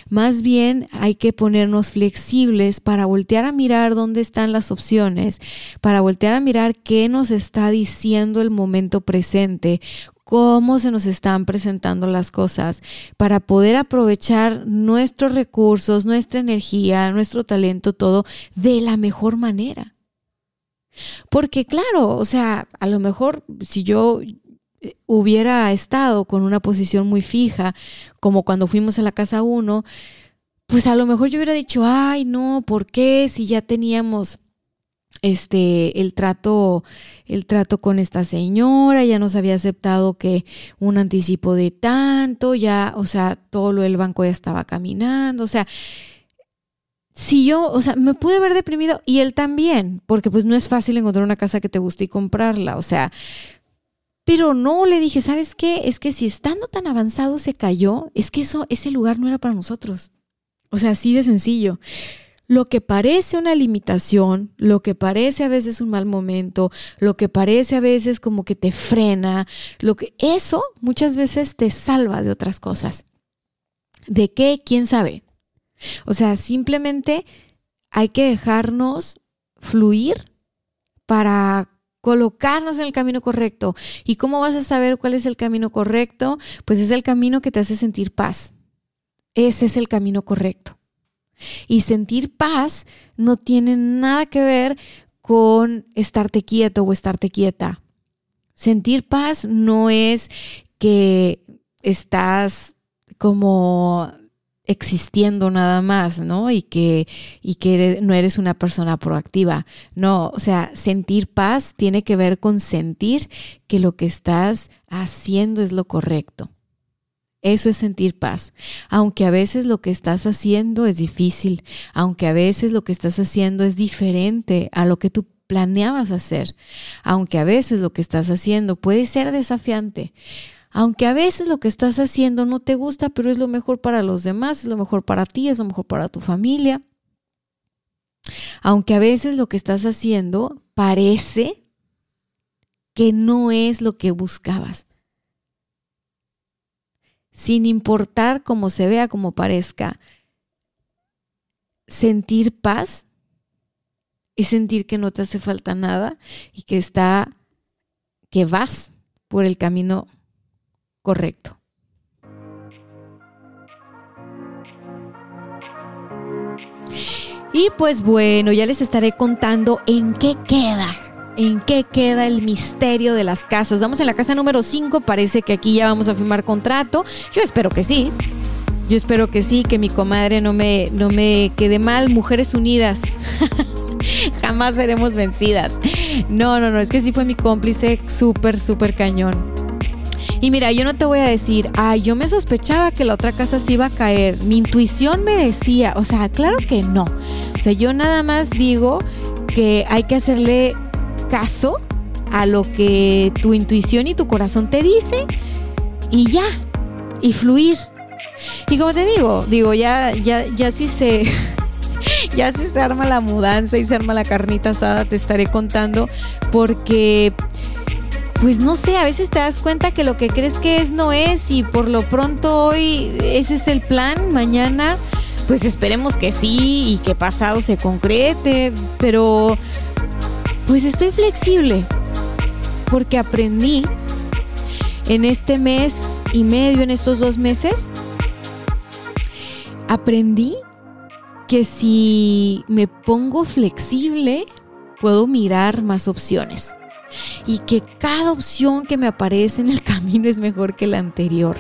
A: Más bien hay que ponernos flexibles para voltear a mirar dónde están las opciones, para voltear a mirar qué nos está diciendo el momento presente, cómo se nos están presentando las cosas, para poder aprovechar nuestros recursos, nuestra energía, nuestro talento, todo de la mejor manera. Porque claro, o sea, a lo mejor si yo hubiera estado con una posición muy fija, como cuando fuimos a la casa uno, pues a lo mejor yo hubiera dicho, ay, no, ¿por qué? Si ya teníamos este el trato el trato con esta señora, ya nos había aceptado que un anticipo de tanto, ya, o sea, todo lo del banco ya estaba caminando, o sea, si yo, o sea, me pude haber deprimido y él también, porque pues no es fácil encontrar una casa que te guste y comprarla, o sea, pero no, le dije, ¿sabes qué? Es que si estando tan avanzado se cayó, es que eso, ese lugar no era para nosotros. O sea, así de sencillo. Lo que parece una limitación, lo que parece a veces un mal momento, lo que parece a veces como que te frena, lo que eso muchas veces te salva de otras cosas. ¿De qué? ¿Quién sabe? O sea, simplemente hay que dejarnos fluir para colocarnos en el camino correcto. ¿Y cómo vas a saber cuál es el camino correcto? Pues es el camino que te hace sentir paz. Ese es el camino correcto. Y sentir paz no tiene nada que ver con estarte quieto o estarte quieta. Sentir paz no es que estás como existiendo nada más, ¿no? Y que, y que no eres una persona proactiva. No, o sea, sentir paz tiene que ver con sentir que lo que estás haciendo es lo correcto. Eso es sentir paz. Aunque a veces lo que estás haciendo es difícil, aunque a veces lo que estás haciendo es diferente a lo que tú planeabas hacer, aunque a veces lo que estás haciendo puede ser desafiante, aunque a veces lo que estás haciendo no te gusta, pero es lo mejor para los demás, es lo mejor para ti, es lo mejor para tu familia. Aunque a veces lo que estás haciendo parece que no es lo que buscabas. Sin importar cómo se vea, cómo parezca, sentir paz y sentir que no te hace falta nada y que está, que vas por el camino correcto. Y pues bueno, ya les estaré contando en qué queda. ¿En qué queda el misterio de las casas? Vamos en la casa número 5, parece que aquí ya vamos a firmar contrato. Yo espero que sí. Yo espero que sí, que mi comadre no me, no me quede mal. Mujeres unidas. Jamás seremos vencidas. No, no, no, es que sí fue mi cómplice súper, súper cañón. Y mira, yo no te voy a decir, ay, yo me sospechaba que la otra casa se iba a caer. Mi intuición me decía, o sea, claro que no. O sea, yo nada más digo que hay que hacerle caso a lo que tu intuición y tu corazón te dicen y ya, y fluir. Y como te digo, digo, ya, ya, ya si se, ya si se arma la mudanza y se arma la carnita asada, te estaré contando porque pues no sé, a veces te das cuenta que lo que crees que es no es y por lo pronto hoy ese es el plan, mañana pues esperemos que sí y que pasado se concrete, pero pues estoy flexible porque aprendí en este mes y medio, en estos dos meses, aprendí que si me pongo flexible, puedo mirar más opciones y que cada opción que me aparece en el camino es mejor que la anterior.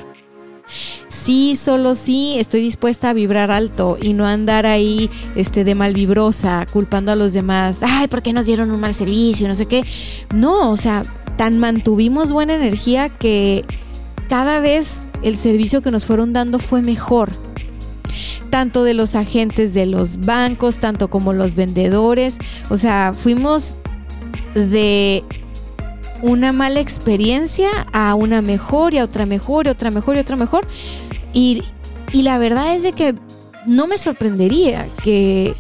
A: Sí, solo sí, estoy dispuesta a vibrar alto y no andar ahí este, de malvibrosa, culpando a los demás. Ay, ¿por qué nos dieron un mal servicio? No sé qué. No, o sea, tan mantuvimos buena energía que cada vez el servicio que nos fueron dando fue mejor. Tanto de los agentes de los bancos, tanto como los vendedores. O sea, fuimos de una mala experiencia a una mejor y a otra mejor y otra mejor y otra mejor. Y, y la verdad es de que no me sorprendería que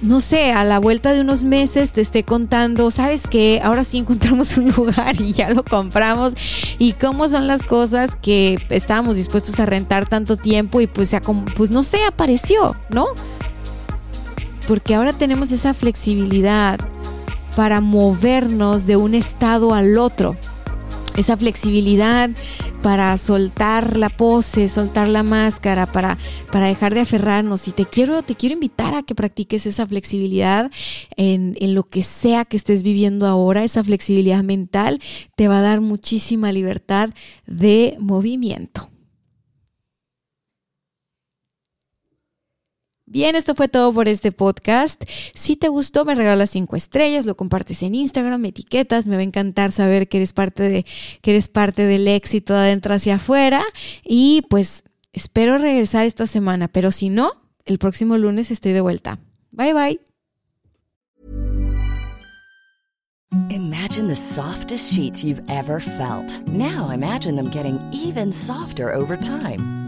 A: no sé, a la vuelta de unos meses te esté contando, ¿sabes qué? Ahora sí encontramos un lugar y ya lo compramos. Y cómo son las cosas que estábamos dispuestos a rentar tanto tiempo y pues, pues no sé, apareció, ¿no? Porque ahora tenemos esa flexibilidad para movernos de un estado al otro. Esa flexibilidad para soltar la pose, soltar la máscara, para, para dejar de aferrarnos. Y te quiero, te quiero invitar a que practiques esa flexibilidad en, en lo que sea que estés viviendo ahora. Esa flexibilidad mental te va a dar muchísima libertad de movimiento. Bien, esto fue todo por este podcast. Si te gustó, me regalas cinco estrellas, lo compartes en Instagram, me etiquetas, me va a encantar saber que eres parte de, que eres parte del éxito de adentro hacia afuera. Y pues espero regresar esta semana, pero si no, el próximo lunes estoy de vuelta. Bye bye.
B: Imagine the softest sheets you've ever felt. Now imagine them getting even softer over time.